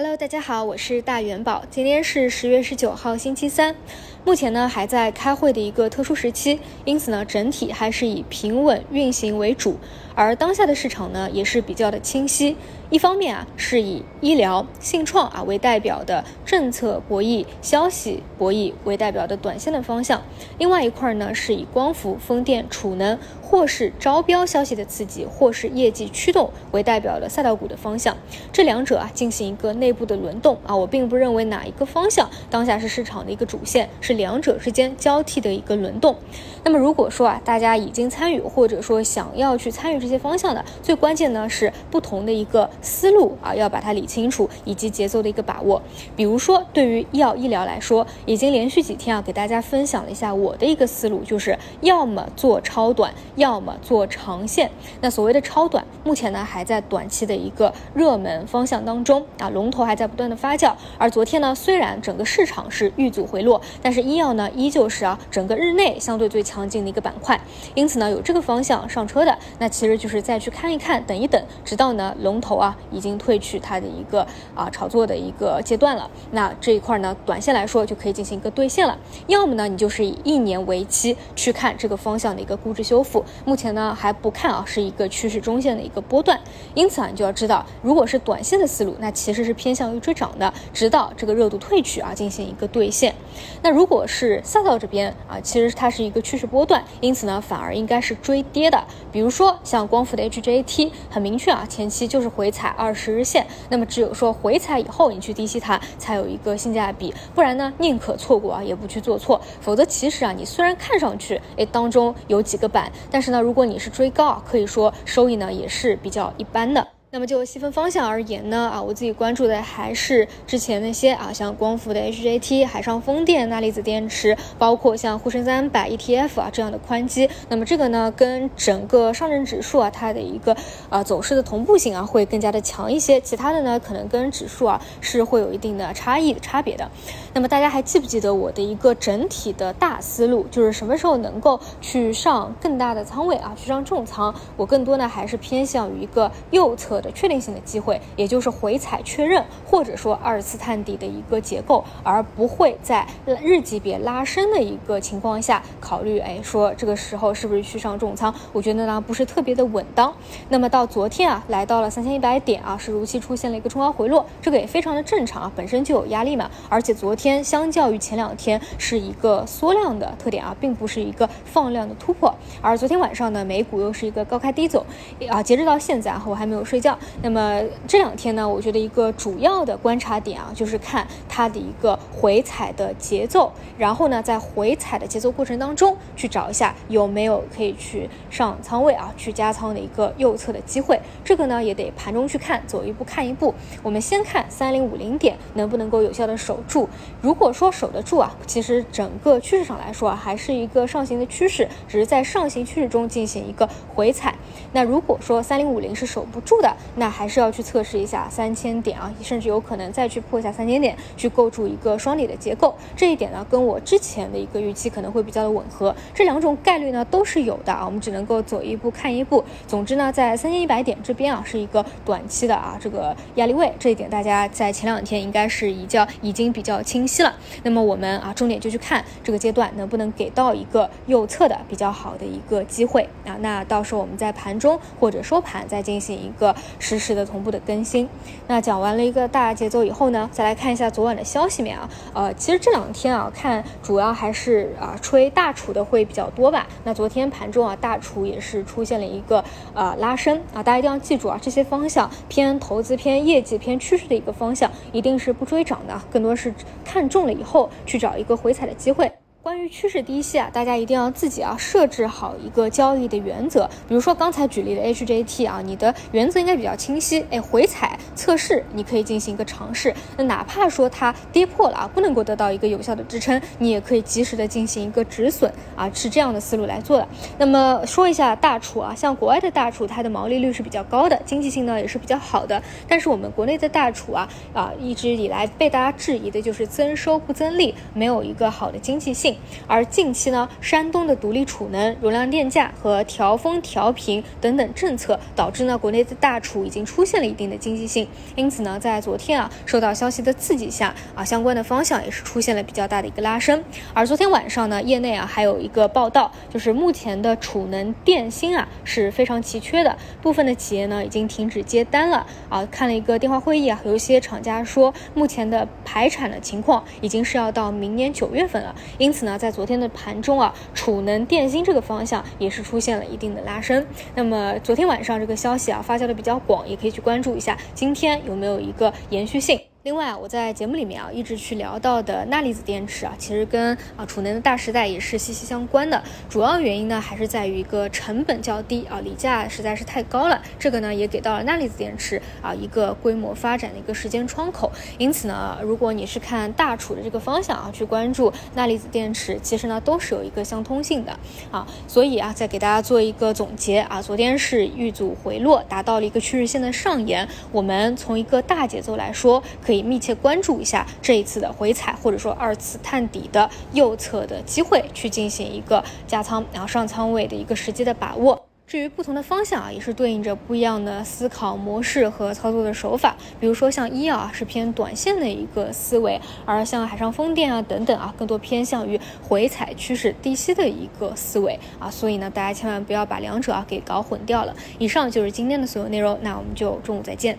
Hello，大家好，我是大元宝。今天是十月十九号，星期三。目前呢还在开会的一个特殊时期，因此呢整体还是以平稳运行为主。而当下的市场呢也是比较的清晰。一方面啊是以医疗、信创啊为代表的政策博弈、消息博弈为代表的短线的方向；另外一块呢是以光伏、风电、储能或是招标消息的刺激，或是业绩驱动为代表的赛道股的方向。这两者啊进行一个内部的轮动啊，我并不认为哪一个方向当下是市场的一个主线，是两者之间交替的一个轮动。那么如果说啊，大家已经参与或者说想要去参与这些方向的，最关键呢是不同的一个思路啊，要把它理清楚，以及节奏的一个把握。比如说，对于医药医疗来说，已经连续几天啊给大家分享了一下我的一个思路，就是要么做超短，要么做长线。那所谓的超短，目前呢还在短期的一个热门方向当中啊，龙头。还在不断的发酵，而昨天呢，虽然整个市场是遇阻回落，但是医药呢依旧是啊整个日内相对最强劲的一个板块，因此呢有这个方向上车的，那其实就是再去看一看，等一等，直到呢龙头啊已经退去它的一个啊炒作的一个阶段了，那这一块呢短线来说就可以进行一个兑现了，要么呢你就是以一年为期去看这个方向的一个估值修复，目前呢还不看啊是一个趋势中线的一个波段，因此啊你就要知道，如果是短线的思路，那其实是偏。向于追涨的，直到这个热度退去啊，进行一个兑现。那如果是赛道这边啊，其实它是一个趋势波段，因此呢，反而应该是追跌的。比如说像光伏的 HJT，很明确啊，前期就是回踩二十日线。那么只有说回踩以后，你去低吸它，才有一个性价比。不然呢，宁可错过啊，也不去做错。否则其实啊，你虽然看上去哎当中有几个板，但但是呢，如果你是追高啊，可以说收益呢也是比较一般的。那么就细分方向而言呢，啊，我自己关注的还是之前那些啊，像光伏的 HJT、海上风电、钠离子电池，包括像沪深三百 ETF 啊这样的宽基。那么这个呢，跟整个上证指数啊它的一个啊走势的同步性啊会更加的强一些。其他的呢，可能跟指数啊是会有一定的差异的差别的。那么大家还记不记得我的一个整体的大思路，就是什么时候能够去上更大的仓位啊，去上重仓？我更多呢还是偏向于一个右侧。的确定性的机会，也就是回踩确认，或者说二次探底的一个结构，而不会在日级别拉升的一个情况下考虑，哎，说这个时候是不是去上重仓？我觉得呢不是特别的稳当。那么到昨天啊，来到了三千一百点啊，是如期出现了一个冲高回落，这个也非常的正常啊，本身就有压力嘛。而且昨天相较于前两天是一个缩量的特点啊，并不是一个放量的突破。而昨天晚上呢，美股又是一个高开低走啊，截止到现在啊，我还没有睡觉。那么这两天呢，我觉得一个主要的观察点啊，就是看它的一个回踩的节奏，然后呢，在回踩的节奏过程当中，去找一下有没有可以去上仓位啊，去加仓的一个右侧的机会。这个呢，也得盘中去看，走一步看一步。我们先看三零五零点能不能够有效的守住。如果说守得住啊，其实整个趋势上来说啊，还是一个上行的趋势，只是在上行趋势中进行一个回踩。那如果说三零五零是守不住的，那还是要去测试一下三千点啊，甚至有可能再去破一下三千点，去构筑一个双底的结构。这一点呢，跟我之前的一个预期可能会比较的吻合。这两种概率呢都是有的啊，我们只能够走一步看一步。总之呢，在三千一百点这边啊，是一个短期的啊这个压力位。这一点大家在前两天应该是已较已经比较清晰了。那么我们啊，重点就去看这个阶段能不能给到一个右侧的比较好的一个机会啊。那到时候我们再盘盘中或者收盘再进行一个。实时的同步的更新。那讲完了一个大节奏以后呢，再来看一下昨晚的消息面啊。呃，其实这两天啊，看主要还是啊吹大厨的会比较多吧。那昨天盘中啊，大厨也是出现了一个呃拉升啊。大家一定要记住啊，这些方向偏投资、偏业绩、偏趋势的一个方向，一定是不追涨的，更多是看中了以后去找一个回踩的机会。关于趋势低吸啊，大家一定要自己啊设置好一个交易的原则。比如说刚才举例的 HJT 啊，你的原则应该比较清晰。哎，回踩测试你可以进行一个尝试。那哪怕说它跌破了啊，不能够得到一个有效的支撑，你也可以及时的进行一个止损啊，是这样的思路来做的。那么说一下大厨啊，像国外的大厨，它的毛利率是比较高的，经济性呢也是比较好的。但是我们国内的大厨啊啊，一直以来被大家质疑的就是增收不增利，没有一个好的经济性。而近期呢，山东的独立储能、容量电价和调峰调频等等政策，导致呢国内的大储已经出现了一定的经济性。因此呢，在昨天啊，受到消息的刺激下啊，相关的方向也是出现了比较大的一个拉升。而昨天晚上呢，业内啊还有一个报道，就是目前的储能电芯啊是非常奇缺的，部分的企业呢已经停止接单了啊。看了一个电话会议啊，有一些厂家说，目前的排产的情况已经是要到明年九月份了。因此呢呢，在昨天的盘中啊，储能电芯这个方向也是出现了一定的拉升。那么昨天晚上这个消息啊发酵的比较广，也可以去关注一下今天有没有一个延续性。另外，我在节目里面啊一直去聊到的钠离子电池啊，其实跟啊储能的大时代也是息息相关的。主要原因呢，还是在于一个成本较低啊，锂价实在是太高了。这个呢，也给到了钠离子电池啊一个规模发展的一个时间窗口。因此呢，如果你是看大储的这个方向啊，去关注钠离子电池，其实呢都是有一个相通性的啊。所以啊，再给大家做一个总结啊，昨天是遇阻回落，达到了一个趋势线的上沿。我们从一个大节奏来说，可以。密切关注一下这一次的回踩，或者说二次探底的右侧的机会，去进行一个加仓，然后上仓位的一个时机的把握。至于不同的方向啊，也是对应着不一样的思考模式和操作的手法。比如说像医药啊，是偏短线的一个思维；而像海上风电啊等等啊，更多偏向于回踩趋势低吸的一个思维啊。所以呢，大家千万不要把两者啊给搞混掉了。以上就是今天的所有内容，那我们就中午再见。